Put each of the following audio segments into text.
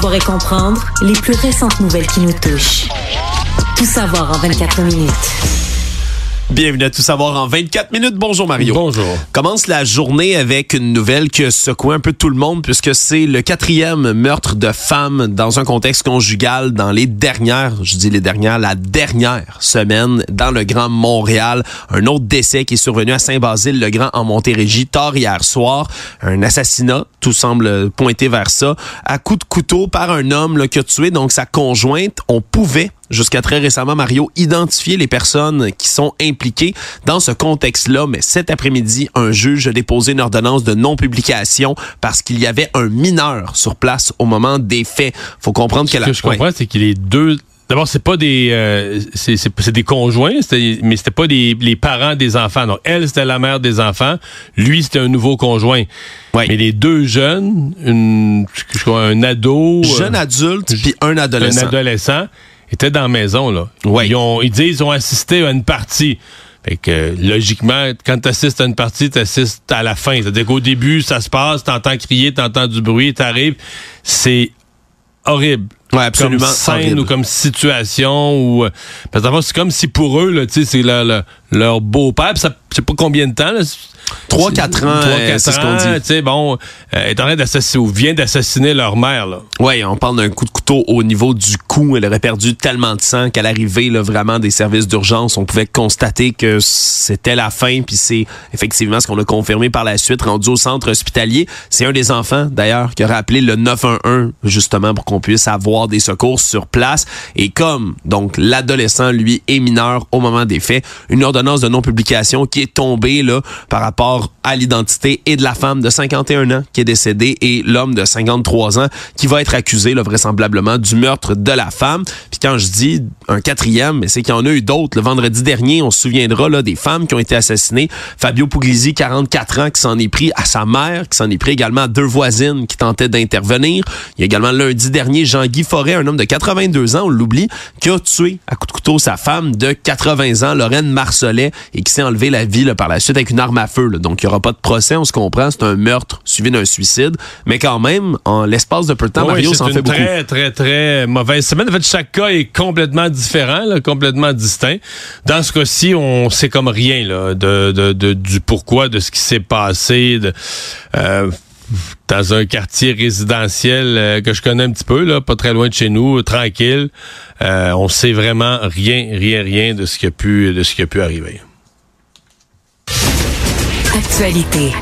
Savoir et comprendre les plus récentes nouvelles qui nous touchent. Tout savoir en 24 minutes. Bienvenue à Tout savoir en 24 minutes. Bonjour Mario. Bonjour. Commence la journée avec une nouvelle qui secoue un peu tout le monde puisque c'est le quatrième meurtre de femme dans un contexte conjugal dans les dernières, je dis les dernières, la dernière semaine dans le Grand Montréal. Un autre décès qui est survenu à Saint-Basile-le-Grand en Montérégie tard hier soir. Un assassinat, tout semble pointer vers ça, à coup de couteau par un homme là, qui a tué donc sa conjointe. On pouvait jusqu'à très récemment, Mario, identifier les personnes qui sont impliquées dans ce contexte-là. Mais cet après-midi, un juge a déposé une ordonnance de non-publication parce qu'il y avait un mineur sur place au moment des faits. Faut comprendre que Ce que je comprends, c'est qu'il est deux D'abord, c'est pas des euh, c'est, c'est, des conjoints, mais c'était pas des, les parents des enfants. Donc elle, c'était la mère des enfants. Lui, c'était un nouveau conjoint. Ouais. Mais les deux jeunes, une, je crois, un ado, jeune euh, adulte puis un adolescent. un adolescent, étaient dans la maison là. Ouais. Ils, ont, ils disent ils ont assisté à une partie. Fait que logiquement, quand tu assistes à une partie, tu assistes à la fin. C'est-à-dire qu'au début, ça se passe, t'entends crier, t'entends du bruit, t'arrives. C'est horrible. Ouais, absolument. Comme scène horrible. ou comme situation ou euh, parce que c'est comme si pour eux là, tu sais, c'est leur, leur, leur beau-père, ça sais pas combien de temps là, 3 4 ans, Trois, euh, quatre c'est ce qu'on ans, dit. Tu sais, bon, euh, est en train d'assassiner ou vient d'assassiner leur mère là. Oui, on parle d'un coup de couteau au niveau du cou. Elle aurait perdu tellement de sang qu'à l'arrivée là, vraiment des services d'urgence, on pouvait constater que c'était la fin. Puis c'est effectivement ce qu'on a confirmé par la suite, rendu au centre hospitalier. C'est un des enfants, d'ailleurs, qui aurait appelé le 911 justement pour qu'on puisse avoir des secours sur place. Et comme donc l'adolescent, lui, est mineur au moment des faits, une ordonnance de non-publication qui est tombée là, par rapport à l'identité et de la femme de 51 ans qui est décédée et l'homme de 53 ans qui va être accusé là, vraisemblablement du meurtre de la femme. Puis quand je dis un quatrième, mais c'est qu'il y en a eu d'autres. Le vendredi dernier, on se souviendra là, des femmes qui ont été assassinées. Fabio Puglisi, 44 ans, qui s'en est pris à sa mère, qui s'en est pris également à deux voisines qui tentaient d'intervenir. Il y a également lundi dernier Jean-Guy Forêt, un homme de 82 ans, on l'oublie, qui a tué à coup de couteau sa femme de 80 ans, Lorraine Marcelet, et qui s'est enlevé la vie là, par la suite avec une arme à feu. là. Donc il n'y aura pas de procès, on se comprend, c'est un meurtre suivi d'un suicide. Mais quand même, en l'espace de peu de temps, Oui, Mario s'en fait beaucoup. très, très, très mauvaise semaine. En fait, chaque cas est complètement différent, là, complètement distinct. Dans ce cas-ci, on sait comme rien là, de, de, de- du pourquoi, de ce qui s'est passé. De, euh, dans un quartier résidentiel euh, que je connais un petit peu, là, pas très loin de chez nous, tranquille. Euh, on sait vraiment rien, rien, rien de ce qui a pu, de ce qui a pu arriver. Actualité.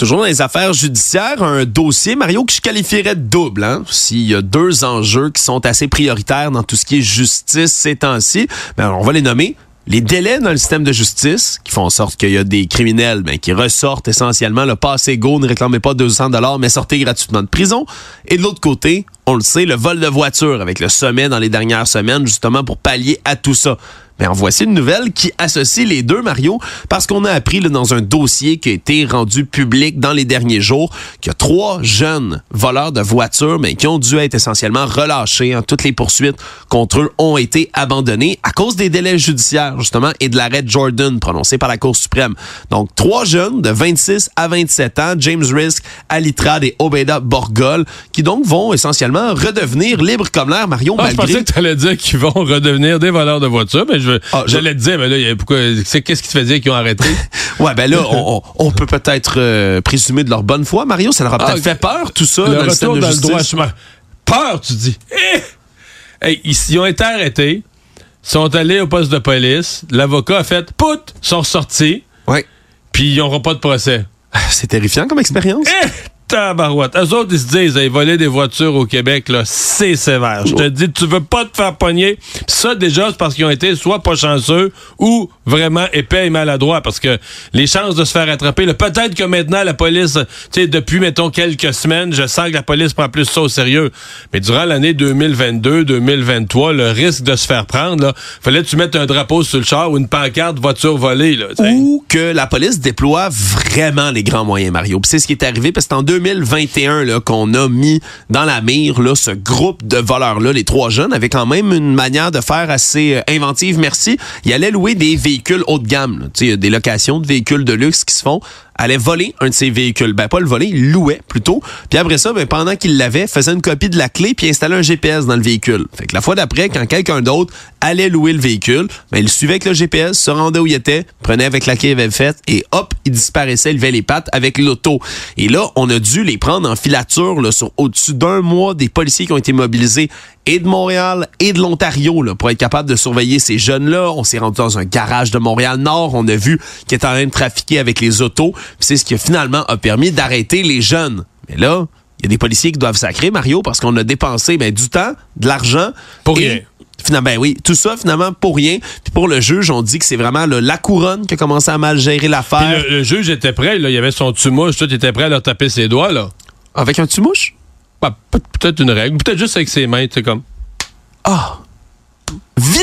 Toujours dans les affaires judiciaires, un dossier, Mario, que je qualifierais de double. Hein? S'il y a deux enjeux qui sont assez prioritaires dans tout ce qui est justice ces temps-ci, ben, on va les nommer. Les délais dans le système de justice, qui font en sorte qu'il y a des criminels ben, qui ressortent essentiellement le passé go, ne réclamez pas 200 dollars, mais sortez gratuitement de prison. Et de l'autre côté, on le sait, le vol de voiture avec le sommet dans les dernières semaines, justement pour pallier à tout ça. Mais en voici une nouvelle qui associe les deux, Mario, parce qu'on a appris là, dans un dossier qui a été rendu public dans les derniers jours qu'il y a trois jeunes voleurs de voitures, mais qui ont dû être essentiellement relâchés. hein. Toutes les poursuites contre eux ont été abandonnées à cause des délais judiciaires, justement, et de l'arrêt Jordan prononcé par la Cour suprême. Donc, trois jeunes de 26 à 27 ans, James Risk, Alitrad et Obeda Borgol, qui donc vont essentiellement redevenir libres comme l'air, Mario, Ah, je pensais que tu allais dire qu'ils vont redevenir des voleurs de voitures, mais je ah, j'allais te dire, mais là, pourquoi, qu'est-ce qui te fait dire qu'ils ont arrêté? ouais, ben là, on, peut peut-être euh, présumer de leur bonne foi, Mario. Ça leur a peut-être ah, fait peur, tout ça, le dans retour le dans le droit chemin. Peur, tu dis. Eh! ils, ont été arrêtés, sont allés au poste de police, l'avocat a fait, pout, sont sortis. Ouais. Puis ils n'auront pas de procès. C'est terrifiant comme expérience. Eh! Tabarouette. Eux autres, ils se disent, ils voler des voitures au Québec, là, c'est sévère. Je te dis, tu veux pas te faire pogner. ça, déjà, c'est parce qu'ils ont été soit pas chanceux ou vraiment épais et maladroits. Parce que les chances de se faire attraper, peut-être que maintenant, la police, tu sais, depuis, mettons, quelques semaines, je sens que la police prend plus ça au sérieux. Mais durant l'année 2022, 2023, le risque de se faire prendre, là, fallait que tu mettes un drapeau sur le char ou une pancarte voiture volée, là. Ou que la police déploie vraiment les grands moyens, Mario. c'est ce qui est arrivé parce qu'en 2021 qu'on a mis dans la mire là, ce groupe de voleurs-là, les trois jeunes, avaient quand même une manière de faire assez euh, inventive, merci. Ils allaient louer des véhicules haut de gamme, là, des locations de véhicules de luxe qui se font allait voler un de ses véhicules. Ben, pas le voler, il louait plutôt. Puis après ça, ben, pendant qu'il l'avait, faisait une copie de la clé puis installait un GPS dans le véhicule. Fait que la fois d'après, quand quelqu'un d'autre allait louer le véhicule, ben, il suivait avec le GPS, se rendait où il était, prenait avec la clé qu'il avait faite et hop, il disparaissait, il levait les pattes avec l'auto. Et là, on a dû les prendre en filature là, sur au-dessus d'un mois des policiers qui ont été mobilisés et de Montréal et de l'Ontario là, pour être capable de surveiller ces jeunes-là. On s'est rendu dans un garage de Montréal-Nord. On a vu qu'ils étaient en train de trafiquer avec les autos. C'est ce qui finalement a permis d'arrêter les jeunes. Mais là, il y a des policiers qui doivent sacrer, Mario, parce qu'on a dépensé ben, du temps, de l'argent. Pour rien. Finalement, ben oui, tout ça finalement pour rien. Puis pour le juge, on dit que c'est vraiment la couronne qui a commencé à mal gérer l'affaire. Le, le, juge était prêt, là, il avait son tumouche, tout était prêt à leur taper ses doigts là. Avec un tumouche? Bah, peut-être une règle, peut-être juste avec ses mains, tu sais, comme. Ah!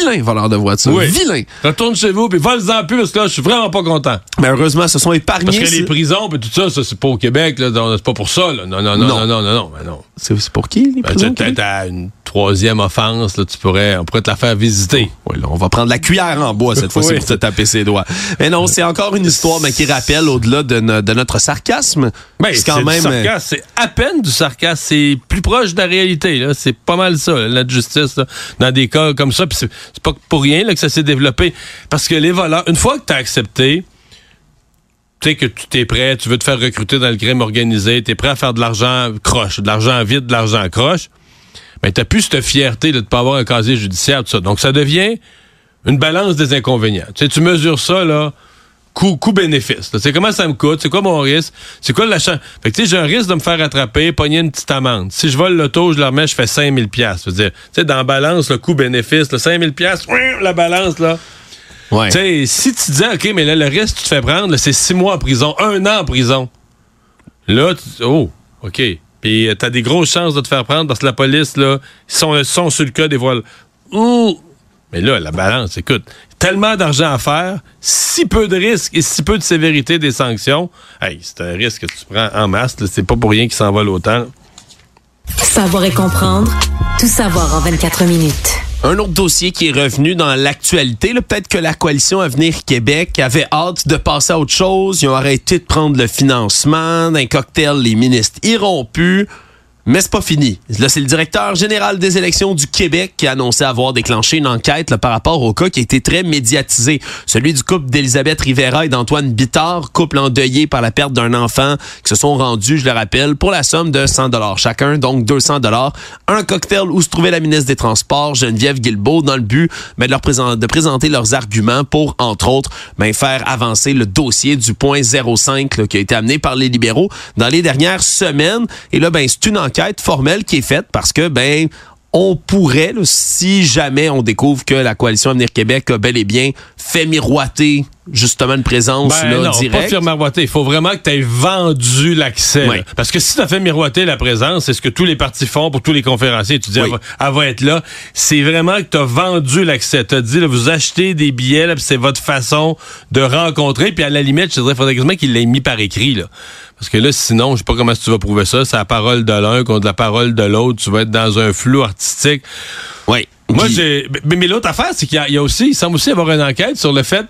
Vilain voleur de voiture. Oui. Vilain. Retourne chez vous, puis vole-en plus, parce que là, je suis vraiment pas content. Mais heureusement, ce sont épargnés. Parce que les prisons, puis tout ça, ça c'est pas au Québec, là. C'est pas pour ça, là. Non, non, non, non, non, non, non. non. C'est pour qui, les ben, prisons? Peut-être à une troisième offense, là, tu pourrais, on pourrait te la faire visiter. Oui, là, on va prendre la cuillère en bois cette fois-ci pour te taper ses doigts. Mais non, c'est encore une histoire mais qui rappelle au-delà de, notre sarcasme. Ben, c'est quand même. Euh, c'est à peine du sarcasme. C'est plus proche de la réalité. Là. C'est pas mal ça, la justice, dans des cas comme ça. Puis c'est pas pour rien que ça s'est développé. Parce que les voleurs, une fois que tu as accepté, tu sais que tu t'es prêt, tu veux te faire recruter dans le crime organisé, tu es prêt à faire de l'argent croche, de l'argent vide, de l'argent croche ben, t'as plus cette fierté de ne pas avoir un casier judiciaire, tout ça. Donc, ça devient une balance des inconvénients. Tu tu mesures ça, là, coût-bénéfice. C'est comment ça me coûte, c'est quoi mon risque, c'est quoi l'achat? Fait que, tu sais, j'ai un risque de me faire attraper, pogner une petite amende. Si je vole l'auto, je la remets, je fais 5000 pièces. Je veux dire, tu sais, dans la balance, le coût-bénéfice, 5000 pièces, la balance, là. Ouais. Tu sais, si tu dis, OK, mais là, le risque, tu te fais prendre, c'est six mois en prison, un an en prison. Là, tu, oh, OK. Puis euh, t'as des grosses chances de te faire prendre parce que la police, là, ils sont, sont sur le cas des voiles. Ouh! Mais là, la balance, écoute, tellement d'argent à faire, si peu de risques et si peu de sévérité des sanctions. Hey, c'est un risque que tu prends en masse. C'est pas pour rien qu'il s'envole autant. Savoir et comprendre. Tout savoir en 24 minutes. Un autre dossier qui est revenu dans l'actualité, peut-être que la coalition Avenir Québec avait hâte de passer à autre chose. Ils ont arrêté de prendre le financement d'un cocktail. Les ministres iront plus. Mais c'est pas fini. Là, c'est le directeur général des élections du Québec qui a annoncé avoir déclenché une enquête par rapport au cas qui a été très médiatisé. Celui du couple d'Elisabeth Rivera et d'Antoine Bittard, couple endeuillé par la perte d'un enfant, qui se sont rendus, je le rappelle, pour la somme de 100 dollars chacun, donc 200 dollars. Un cocktail où se trouvait la ministre des Transports, Geneviève Guilbeault, dans le but ben, de, présenter leurs arguments pour, entre autres, ben, faire avancer le dossier du point 05 qui a été amené par les libéraux dans les dernières semaines. Et là, ben, c'est une enquête formelle qui est faite parce que, ben, on pourrait, si jamais on découvre que la coalition Avenir Québec a bel et bien fait miroiter justement une présence ben là, non, directe. pas faire miroiter. Il faut vraiment que tu aies vendu l'accès. Parce que si tu as fait miroiter la présence, c'est ce que tous les partis font pour tous les conférenciers. Tu dis, elle, va, être là. C'est vraiment que tu as vendu l'accès. Tu as dit, vous achetez des billets, c'est votre façon de rencontrer. Puis à la limite, je dirais, il faudrait quasiment qu'il l'ait mis par écrit. Là. Parce que là, sinon, je sais pas comment tu vas prouver ça. C'est la parole de l'un contre la parole de l'autre. Tu vas être dans un flou artistique. Oui. Moi, j'ai. Mais, l'autre affaire, c'est qu'il y, a aussi, il semble aussi avoir une enquête sur le fait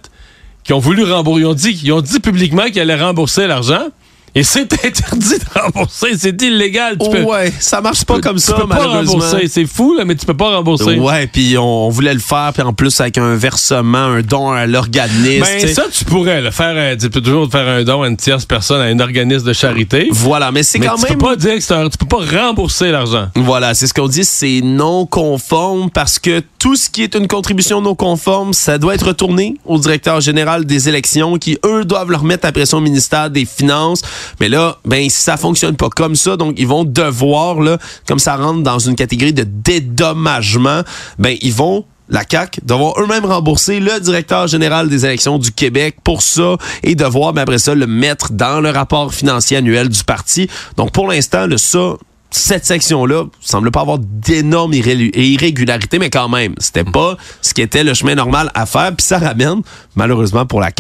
qu'ils ont voulu rembourser. Ils ont dit, ils ont dit publiquement qu'ils allaient rembourser l'argent. Et c'est interdit de rembourser, c'est illégal. Tu ouais, ça marche pas comme ça, tu peux malheureusement. Pas rembourser, c'est fou là, mais tu peux pas rembourser. Ouais, puis on, voulait le faire, puis en plus avec un versement, un don à l'organisme. Ben ça, tu pourrais le faire. Euh, tu peux toujours faire un don à une tierce personne, à un organisme de charité. Voilà, mais c'est quand tu même. Peux pas dire que tu peux pas rembourser l'argent. Voilà, c'est ce qu'on dit, c'est non conforme parce que tout ce qui est une contribution non conforme, ça doit être retourné au directeur général des élections qui, eux, doivent le remettre à pression au ministère des Finances. Mais là, ben, ça fonctionne pas comme ça, donc ils vont devoir, là, comme ça rentre dans une catégorie de dédommagement, ben, ils vont la CAC devoir eux-mêmes rembourser le directeur général des élections du Québec pour ça et devoir, ben, après ça, le mettre dans le rapport financier annuel du parti. Donc, pour l'instant, ça, cette section-là semble pas avoir d'énormes irrégularités, mais quand même, c'était pas ce qui était le chemin normal à faire. Puis ça ramène, malheureusement pour la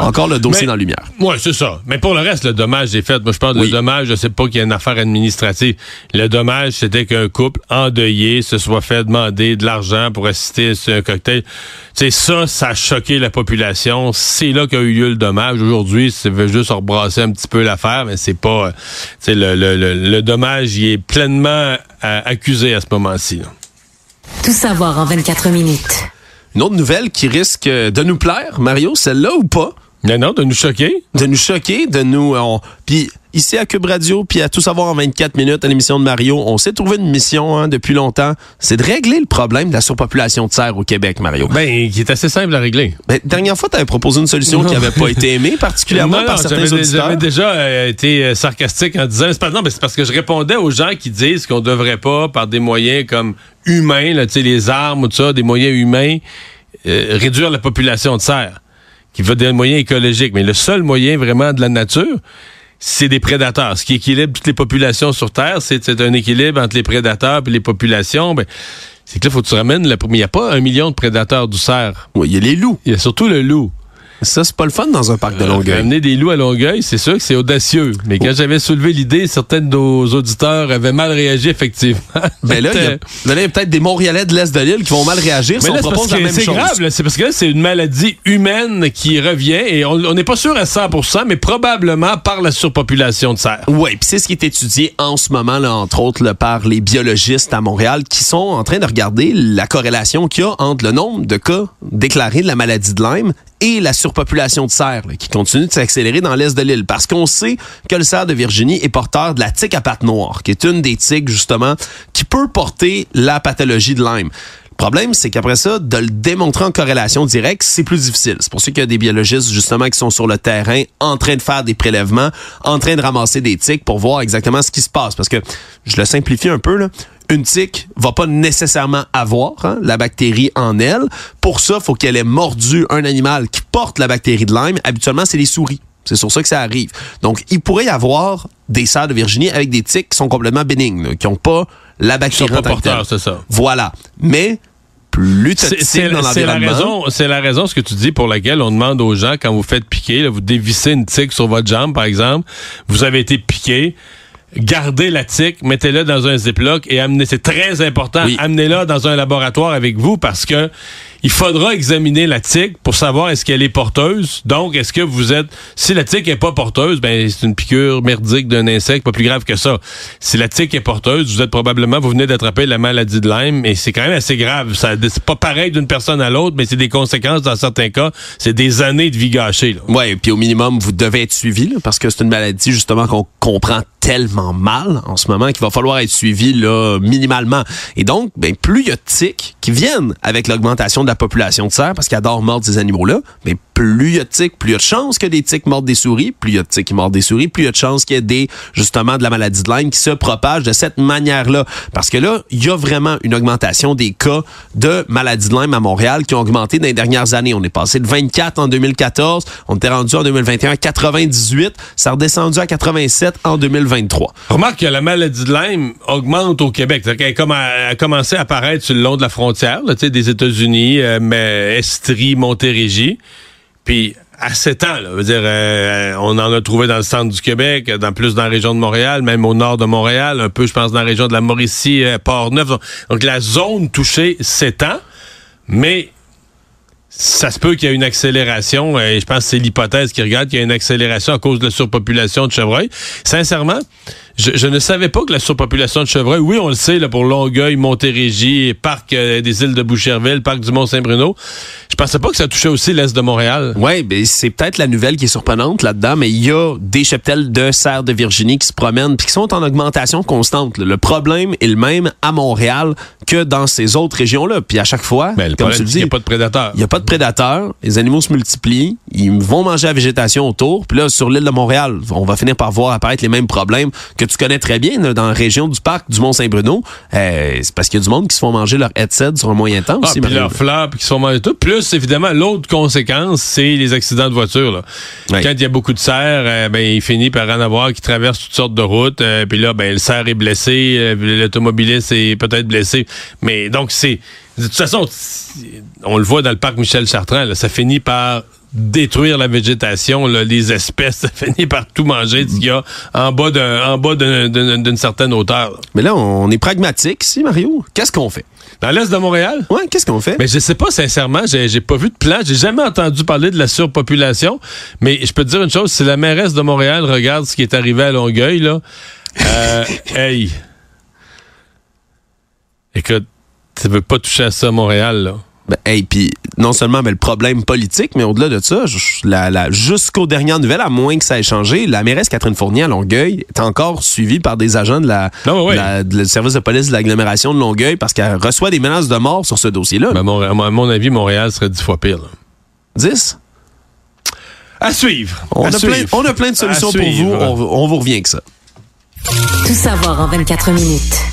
Encore le dossier dans la lumière. Oui, c'est ça. Mais pour le reste, le dommage est fait. Moi, je parle de dommage, je sais pas qu'il y a une affaire administrative. Le dommage, c'était qu'un couple endeuillé se soit fait demander de l'argent pour assister à un cocktail. C'est ça, ça a choqué la population. C'est là qu'a eu lieu le dommage. Aujourd'hui, ça veut juste rebrasser un petit peu l'affaire, mais c'est pas... Le, le, le, le, dommage, il est pleinement euh, accusé à ce moment-ci. Tout savoir en 24 minutes. Une autre nouvelle qui risque de nous plaire, Mario, celle-là ou pas? Non, non, de nous choquer. De nous choquer, de nous... Puis ici à Cube Radio, puis à Tout savoir en 24 minutes à l'émission de Mario, on s'est trouvé une mission hein, depuis longtemps. C'est de régler le problème de la surpopulation de serre au Québec, Mario. Ben, qui est assez simple à régler. Ben, dernière fois, tu avais proposé une solution qui n'avait pas été aimée, particulièrement non, par certains auditeurs. J'avais déjà euh, été euh, sarcastique en disant... Pas, non, c'est parce que je répondais aux gens qui disent qu'on devrait pas, par des moyens comme humains, là, les armes ou tout ça, des moyens humains, euh, réduire la population de serre qui veut des moyens écologiques. Mais le seul moyen vraiment de la nature, c'est des prédateurs. Ce qui équilibre toutes les populations sur Terre, c'est un équilibre entre les prédateurs et les populations. Ben, c'est que là, faut que tu ramènes... La... Il n'y a pas un million de prédateurs du cerf. Oui, il y a les loups. Il y a surtout le loup. Ça, c'est pas le fun dans un parc de euh, Longueuil. amener des loups à Longueuil, c'est sûr que c'est audacieux. Mais quand oh. j'avais soulevé l'idée, certains de nos auditeurs avaient mal réagi, effectivement. Ben là, il y a, peut-être des Montréalais de l'Est de l'île qui vont mal réagir si on propose la même chose. C'est grave, c'est parce que c'est une maladie humaine qui revient et on n'est pas sûr à 100%, mais probablement par la surpopulation de cerfs. Oui, puis c'est ce qui est étudié en ce moment, là, entre autres, là, par les biologistes à Montréal qui sont en train de regarder la corrélation qu'il y a entre le nombre de cas déclarés de la maladie de Lyme et la surpopulation de cerfs qui continue de s'accélérer dans l'est de l'île parce qu'on sait que le cerf de Virginie est porteur de la tique à pattes noires, qui est une des tiques justement qui peut porter la pathologie de Lyme. Le problème, c'est qu'après ça, de le démontrer en corrélation directe, c'est plus difficile. C'est pour ça qu'il y a des biologistes, justement, qui sont sur le terrain, en train de faire des prélèvements, en train de ramasser des tiques pour voir exactement ce qui se passe. Parce que, je le simplifie un peu, là, une tique va pas nécessairement avoir hein, la bactérie en elle. Pour ça, faut qu'elle ait mordu un animal qui porte la bactérie de Lyme. Habituellement, c'est les souris. C'est sur ça que ça arrive. Donc, il pourrait y avoir des cerfs de Virginie avec des tiques qui sont complètement bénignes, qui n'ont pas la bactérie en porteurs, c'est ça. Voilà. Mais plus c'est dans la raison, c'est la raison ce que tu dis pour laquelle on demande aux gens quand vous faites piquer, vous dévissez une tique sur votre jambe par exemple, vous avez été piqué, gardez la tique, mettez-la dans un ziploc et amenez, c'est très important, amenez-la dans un laboratoire avec vous parce que il faudra examiner la tique pour savoir est-ce qu'elle est porteuse. Donc, est-ce que vous êtes... Si la tique est pas porteuse, ben c'est une piqûre merdique d'un insecte, pas plus grave que ça. Si la tique est porteuse, vous êtes probablement, vous venez d'attraper la maladie de Lyme, et c'est quand même assez grave. C'est pas pareil d'une personne à l'autre, mais c'est des conséquences dans certains cas. C'est des années de vie gâchée. Là. Ouais, puis au minimum, vous devez être suivi, parce que c'est une maladie justement qu'on comprend tellement mal en ce moment qu'il va falloir être suivi là minimalement. Et donc, ben plus il y a de tiques qui viennent avec l'augmentation de la population de cerfs parce qu'ils adorent mordre ces animaux-là, mais plus il y a de plus il y a de chances que des tiques mordent des souris, plus il y a de tiques qui mordent des souris, plus il y a de chances qu'il y ait des, justement, de la maladie de Lyme qui se propage de cette manière-là. Parce que là, il y a vraiment une augmentation des cas de maladie de Lyme à Montréal qui ont augmenté dans les dernières années. On est passé de 24 en 2014, on était rendu en 2021 à 98, ça a redescendu à 87 en 2023. Remarque que la maladie de Lyme augmente au Québec. Elle a commencé à apparaître le long de la frontière, des États-Unis, euh, mais Estrie, Montérégie. Puis à 7 ans, euh, on en a trouvé dans le centre du Québec, dans plus dans la région de Montréal, même au nord de Montréal, un peu, je pense, dans la région de la Mauricie, euh, Port-Neuf. Donc la zone touchée s'étend, mais ça se peut qu'il y ait une accélération, et je pense que c'est l'hypothèse qui regarde, qu'il y a une accélération à cause de la surpopulation de chevreuils. Sincèrement, je, ne savais pas que la surpopulation de chevreuils, oui, on le sait, là, pour Longueuil, Montérégie, Parc euh, des îles de Boucherville, Parc du Mont-Saint-Bruno, je pensais pas que ça touchait aussi l'Est de Montréal. Oui, ben, c'est peut-être la nouvelle qui est surprenante là-dedans, mais il y a des cheptels de cerfs de Virginie qui se promènent puis qui sont en augmentation constante. Le problème est le même à Montréal que dans ces autres régions-là. Puis à chaque fois, ben, comme tu le dis, il n'y a pas de prédateurs. Il n'y a pas de prédateurs, les animaux se multiplient, ils vont manger la végétation autour, puis là, sur l'île de Montréal, on va finir par voir apparaître les mêmes problèmes que tu connais très bien dans la région du parc du Mont-Saint-Bruno. Euh, c'est parce qu'il y a du monde qui se font manger leur headset sur un moyen temps ah, aussi. Puis leurs fleurs, puis qui se font manger tout. Plus, évidemment, l'autre conséquence, c'est les accidents de voiture. Quand il y a beaucoup de cerfs, euh, ben, il finit par en avoir qui traversent toutes sortes de routes. Euh, puis là, ben, le cerf est blessé, l'automobiliste est peut-être blessé. Mais donc, c'est... De toute façon, on le voit dans le parc Michel Chartrand, ça finit par détruire la végétation, les espèces, ça finit par tout manger ce qu'il y a en bas d'une certaine hauteur. Mais là, on est pragmatique ici, Mario. Qu'est-ce qu'on fait? Dans l'est de Montréal? Oui, qu'est-ce qu'on fait? Mais je sais pas, sincèrement, j'ai pas vu de plan. J'ai jamais entendu parler de la surpopulation. Mais je peux te dire une chose, si la mairesse de Montréal regarde ce qui est arrivé à Longueuil, là, euh, hey. Écoute, tu veux pas toucher à ça à Montréal, là. Ben, hey, puis non seulement ben, le problème politique, mais au-delà de ça, la, jusqu'aux dernières nouvelles, à moins que ça ait changé, la mairesse Catherine Fournier à Longueuil est encore suivie par des agents de la, du service de police de l'agglomération de Longueuil parce qu'elle reçoit des menaces de mort sur ce dossier-là. Ben, à mon avis, Montréal serait dix fois pire. Dix? À suivre. On, a, Plein, on a plein de solutions pour vous. On, on vous revient avec ça. Tout savoir en 24 minutes.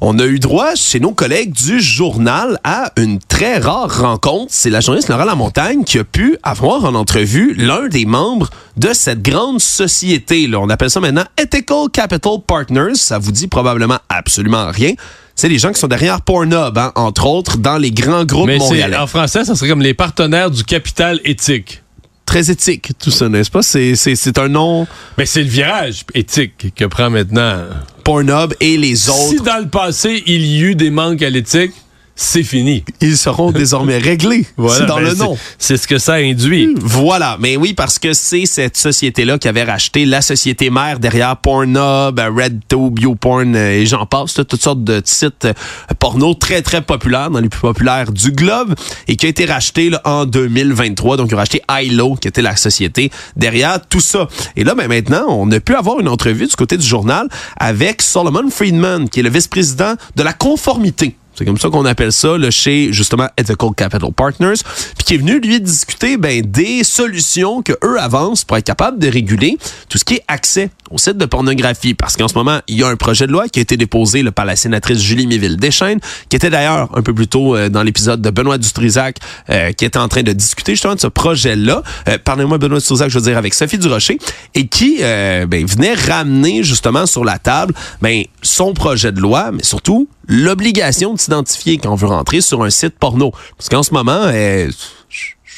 On a eu droit chez nos collègues du journal à une très rare rencontre. C'est la journaliste Laura Lamontagne qui a pu avoir en entrevue l'un des membres de cette grande société. Là. On appelle ça maintenant Ethical Capital Partners. Ça vous dit probablement absolument rien c'est les gens qui sont derrière Pornhub, hein, entre autres, dans les grands groupes Mais montréalais. En français, ça serait comme les partenaires du capital éthique très éthique, tout ça, n'est-ce pas? C'est un nom... Mais c'est le virage éthique que prend maintenant... Pornhub et les autres. Si dans le passé, il y eut des manques à l'éthique, c'est fini. Ils seront désormais réglés. Voilà, c'est dans le ben, nom. C'est ce que ça induit. Voilà. Mais oui, parce que c'est cette société-là qui avait racheté la société mère derrière Pornhub, RedTube, YouPorn euh, et j'en passe. Toutes sortes de sites euh, porno très, très populaires, dans les plus populaires du globe et qui a été racheté en 2023. Donc, ils ont racheté ILO, qui était la société derrière tout ça. Et là, ben, maintenant, on a pu avoir une entrevue du côté du journal avec Solomon Friedman, qui est le vice-président de la conformité c'est comme ça qu'on appelle ça là, chez justement Ethical Capital Partners, puis qui est venu lui discuter ben, des solutions que eux avancent pour être capable de réguler tout ce qui est accès au site de pornographie. Parce qu'en ce moment, il y a un projet de loi qui a été déposé là, par la sénatrice Julie Méville Deschênes, qui était d'ailleurs un peu plus tôt euh, dans l'épisode de Benoît Dutrisac, euh, qui était en train de discuter justement de ce projet-là. Euh, Parlez-moi Benoît Dutrisac, je veux dire avec Sophie Durocher, et qui ben, venait ramener justement sur la table ben, son projet de loi, mais surtout l'obligation de s'identifier quand on veut rentrer sur un site porno. Parce qu'en ce moment, euh,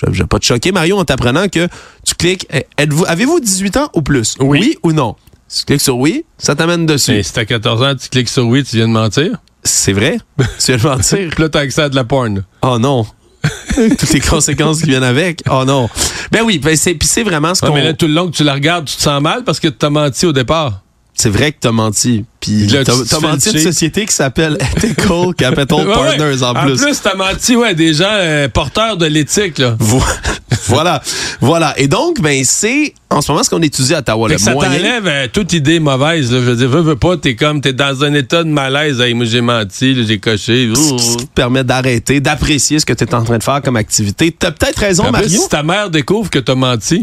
je ne vais pas te choquer, Mario, en t'apprenant que tu cliques, eh, êtes-vous, avez-vous 18 ans ou plus? Oui, ou non? Si tu cliques sur oui, ça t'amène dessus. Et si t'as 14 ans, tu cliques sur oui, tu viens de mentir? C'est vrai? tu viens de mentir? Puis là, t'as accès à de la porn. Oh non! Toutes les conséquences qui viennent avec. Oh non. Ben oui, ben c'est, c'est vraiment ce qu'on... mais là, tout le long que tu la regardes, tu te sens mal parce que tu as menti au départ c'est vrai que t'as menti. Puis t'as, as menti une société qui s'appelle Ethical Capital Partners en plus. En plus, t'as menti, ouais, des gens euh, porteurs de l'éthique, là. voilà, voilà. Et donc, ben, c'est en ce moment ce qu'on étudie à Ottawa. Le ça t'enlève euh, toute idée mauvaise. Là. Je veux dire, veux, veux pas, t'es comme, t'es dans un état de malaise. Hey, moi, j'ai menti, j'ai coché. Ce qui te permet d'arrêter, d'apprécier ce que t'es en train de faire comme activité. T'as peut-être raison, Mario. si ta mère découvre que t'as menti,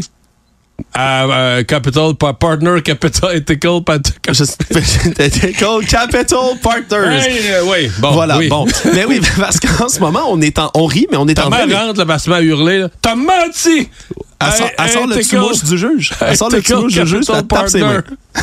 Uh, capital Partner Capital Ethical Ethical Capital Partners. Euh, oui, bon. Voilà, bon. Mais oui, parce qu'en ce moment, on est en, on rit, mais on est en train. Ta rentre, là, parce à hurler, T'as menti! Elle sort, elle sort le petit mouche du juge. Elle sort le petit mouche du juge, elle tape ses mains.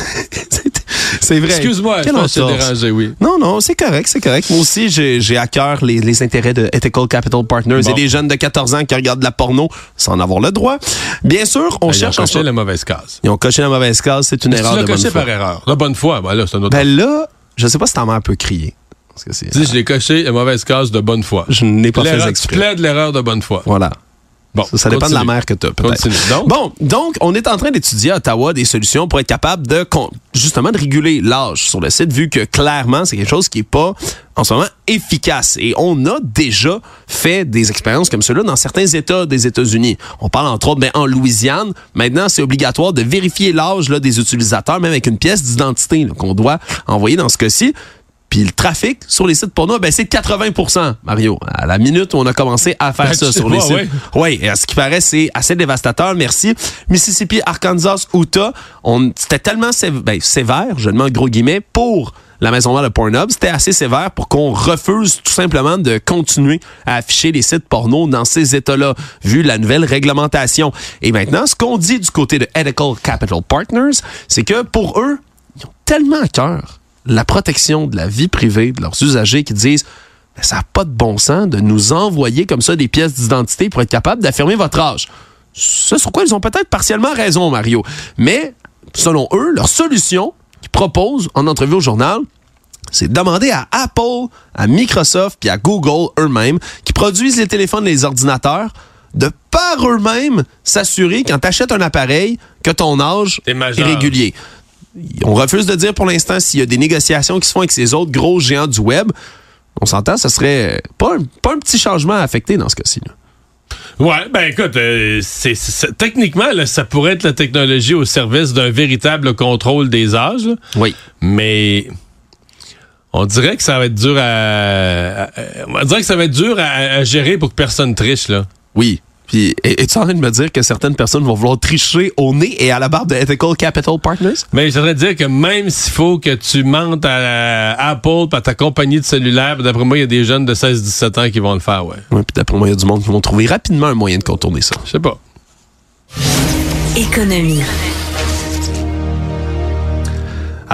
C'est vrai. Excuse-moi, je pense dérangé, oui. Non, non, c'est correct, c'est correct. Moi aussi, j'ai à cœur les, les, intérêts de Ethical Capital Partners et des jeunes de 14 ans qui regardent la porno sans en avoir le droit. Bien sûr, on cherche... Ils ont coché la mauvaise case. Ils ont coché la mauvaise case, c'est une erreur de bonne foi. par erreur. La bonne foi, ben là, c'est un autre... Ben là, je sais pas si ta mère peut crier. Parce que c'est- Tu dis, je l'ai coché, mauvaise case de bonne foi. Je n'ai pas fait L'erreur- Tu exprès. plaides l'erreur de bonne foi. Voilà. Bon, Ça, ça dépend de la mère que tu as, peut-être. Donc? Bon, donc, on est en train d'étudier à Ottawa des solutions pour être capable de, justement, de réguler l'âge sur le site, vu que clairement, c'est quelque chose qui est pas, en ce moment, efficace. Et on a déjà fait des expériences comme cela dans certains États des États-Unis. On parle, entre autres, ben, en Louisiane. Maintenant, c'est obligatoire de vérifier l'âge des utilisateurs, même avec une pièce d'identité qu'on doit envoyer dans ce cas-ci. Puis le trafic sur les sites porno, ben c'est 80% Mario. À la minute où on a commencé à faire Ben, ça sur les sites. ouais. Oui, et à ce qui paraît, c'est assez dévastateur. Merci. Mississippi, Arkansas, Utah, on, c'était tellement sév- ben, sévère, je en gros guillemets, pour la maison mère de Pornhub, c'était assez sévère pour qu'on refuse tout simplement de continuer à afficher les sites porno dans ces États-là, vu la nouvelle réglementation. Et maintenant, ce qu'on dit du côté de Ethical Capital Partners, c'est que pour eux, ils ont tellement à cœur la protection de la vie privée de leurs usagers qui disent ça n'a pas de bon sens de nous envoyer comme ça des pièces d'identité pour être capable d'affirmer votre âge. Ce sur quoi ils ont peut-être partiellement raison, Mario. Mais, selon eux, leur solution qu'ils proposent en entrevue au journal, c'est de demander à Apple, à Microsoft puis à Google eux-mêmes, qui produisent les téléphones et les ordinateurs, de par eux-mêmes s'assurer quand tu achètes un appareil que ton âge est régulier. On refuse de dire pour l'instant s'il y a des négociations qui se font avec ces autres gros géants du web. On s'entend, ce serait pas un, pas un petit changement à affecter dans ce cas-ci. Ouais, ben écoute, euh, c'est- techniquement, là, ça pourrait être la technologie au service d'un véritable contrôle des âges, là. Oui. mais on dirait que ça va être dur à, à- on dirait que ça va être dur à, à gérer pour que personne triche là. Oui. Puis, es- es-tu en train de me dire que certaines personnes vont vouloir tricher au nez et à la barbe de Ethical Capital Partners? Mais je voudrais dire que même s'il faut que tu mentes à, Apple, à ta compagnie de cellulaire, ben, d'après moi, il y a des jeunes de 16-17 ans qui vont le faire, ouais. Oui, puis d'après moi, il y a du monde qui vont trouver rapidement un moyen de contourner ça. Je sais pas. Économie.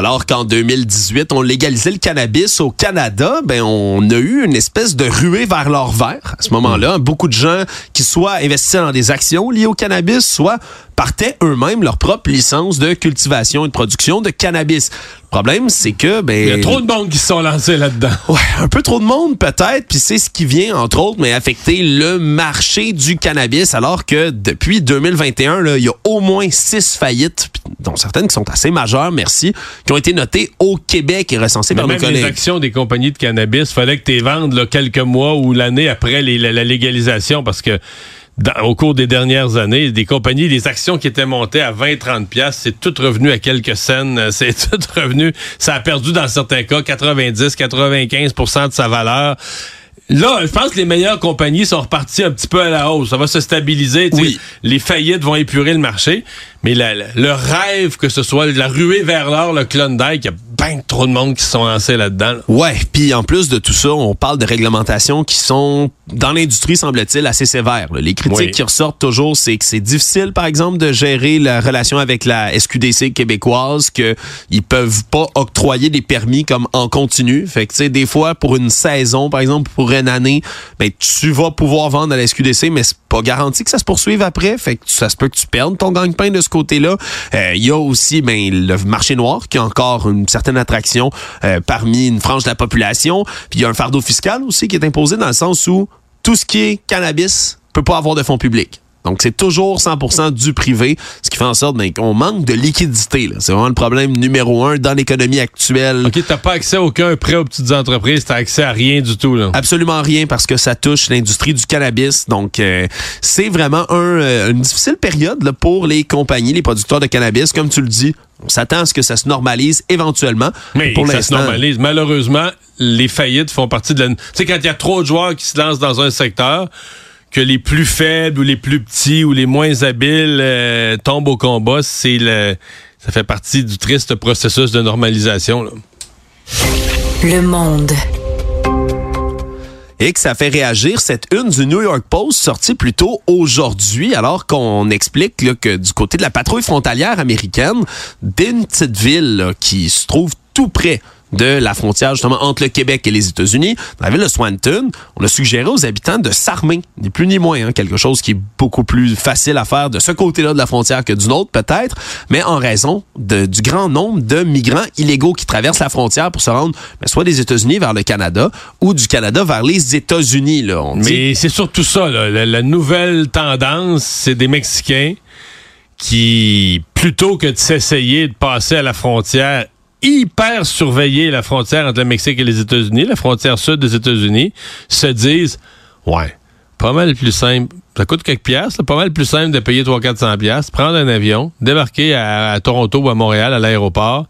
Alors qu'en 2018, on légalisait le cannabis au Canada, ben on a eu une espèce de ruée vers l'or vert à ce moment-là. Beaucoup de gens qui soit investissaient dans des actions liées au cannabis, soit partaient eux-mêmes leur propre licence de cultivation et de production de cannabis. Le problème, c'est que ben Il y a trop de monde qui se sont lancés là-dedans. Ouais, un peu trop de monde peut-être, puis c'est ce qui vient entre autres, mais affecter le marché du cannabis, alors que depuis 2021, là, il y a au moins six faillites, dont certaines qui sont assez majeures, merci, qui ont été notées au Québec et recensées Mais par nos même les collègues. actions des compagnies de cannabis, fallait que tu les vendes là, quelques mois ou l'année après les- la, la légalisation parce que dans- au cours des dernières années, des compagnies, des actions qui étaient montées à 20-30 piastres, c'est tout revenu à quelques scènes. euh, C'est tout revenu. Ça a perdu dans certains cas 90-95% de sa valeur. Là, je pense que les meilleures compagnies sont reparties un petit peu à la hausse. Ça va se stabiliser. Oui. Les faillites vont épurer le marché. Mais la- la- le rêve que ce soit la ruée vers l'or, le Klondike, il y a bien trop de monde qui se sont lancés là-dedans. là. Ouais, puis en plus de tout ça, on parle de réglementations qui sont, dans l'industrie, semble-t-il, assez sévères. là. Les critiques Oui. qui ressortent toujours, c'est que c'est difficile, par exemple, de gérer la relation avec la SQDC québécoise, que ils peuvent pas octroyer des permis comme en continu. Fait que, tu sais, des fois, pour une saison, par exemple, pour une année, ben, tu vas pouvoir vendre à la SQDC, mais c'est pas garanti que ça se poursuive après. Fait que ça se peut que tu perdes ton gagne-pain de ce côté-là. Euh, Il y a aussi ben, le marché noir qui a encore une certaine attraction euh, parmi une frange de la population. Puis il y a un fardeau fiscal aussi qui est imposé dans le sens où tout ce qui est cannabis peut pas avoir de fonds publics. Donc, c'est toujours 100% du privé, ce qui fait en sorte ben, qu'on manque de liquidité. C'est vraiment le problème numéro un dans l'économie actuelle. OK, t'as pas accès à aucun prêt aux petites entreprises, t'as accès à rien du tout, là. Absolument rien parce que ça touche l'industrie du cannabis. Donc, euh, c'est vraiment un, euh, une difficile période là, pour les compagnies, les producteurs de cannabis. Comme tu le dis, on s'attend à ce que ça se normalise éventuellement. Mais pour ça se normalise. Malheureusement, les faillites font partie de la... Tu sais, quand il y a trop de joueurs qui se lancent dans un secteur, que les plus faibles ou les plus petits ou les moins habiles euh, tombent au combat, c'est le... Ça fait partie du triste processus de normalisation. là. Le monde. et que ça fait réagir cette une du New York Post sortie plus tôt aujourd'hui, alors qu'on explique là, que du côté de la patrouille frontalière américaine, d'une petite ville là, qui se trouve tout près de la frontière justement entre le Québec et les États-Unis, dans la ville de Swanton, on a suggéré aux habitants de s'armer, ni plus ni moins, hein, quelque chose qui est beaucoup plus facile à faire de ce côté-là de la frontière que d'une autre peut-être, mais en raison du grand nombre de migrants illégaux qui traversent la frontière pour se rendre ben, soit des États-Unis vers le Canada ou du Canada vers les États-Unis. Mais c'est surtout ça, la, la nouvelle tendance, c'est des Mexicains qui, plutôt que de s'essayer de passer à la frontière hyper surveiller la frontière entre le Mexique et les États-Unis, la frontière sud des États-Unis, se disent Ouais, pas mal plus simple. Ça coûte quelques piastres, pas mal plus simple de payer 300-400 piastres, prendre un avion, débarquer à, à Toronto ou à Montréal, à l'aéroport,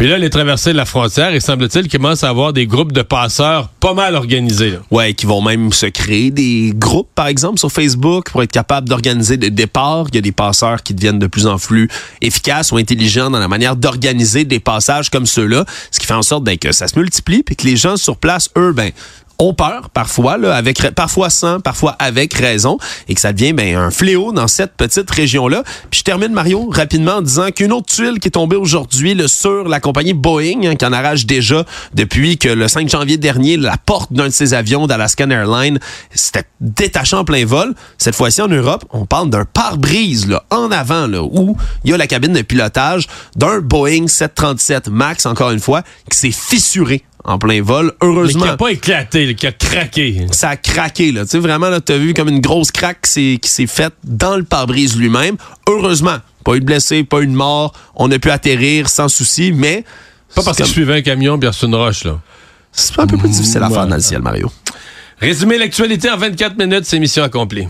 puis là, les traversées de la frontière, il semble-t-il qu'il commence à avoir des groupes de passeurs pas mal organisés. Là. Ouais, qui vont même se créer des groupes, par exemple, sur Facebook pour être capables d'organiser des départs. Il y a des passeurs qui deviennent de plus en plus efficaces ou intelligents dans la manière d'organiser des passages comme ceux-là, ce qui fait en sorte ben, que ça se multiplie puis que les gens sur place, eux, ben ont peur parfois, là, avec parfois sans, parfois avec raison, et que ça devient ben, un fléau dans cette petite région-là. Puis je termine, Mario, rapidement en disant qu'une autre tuile qui est tombée aujourd'hui sur la compagnie Boeing, hein, qui en arrache déjà depuis que le 5 janvier dernier, la porte d'un de ses avions d'Alaskan Airlines s'était détaché en plein vol. Cette fois-ci, en Europe, on parle d'un pare-brise là, en avant, là, où il y a la cabine de pilotage d'un Boeing 737 MAX, encore une fois, qui s'est fissuré en plein vol. Heureusement. Mais qui a pas éclaté, qui a craqué. Ça a craqué, là. Tu sais, vraiment, là, t'as vu comme une grosse craque qui s'est faite dans le pare-brise lui-même. Heureusement. Pas eu de blessés, pas eu de mort. On a pu atterrir sans souci, mais. Pas parce que je suivais un camion bien sur une roche, là. C'est un peu plus difficile à faire dans le ciel, Mario. Résumer l'actualité en 24 minutes, c'est mission accomplie.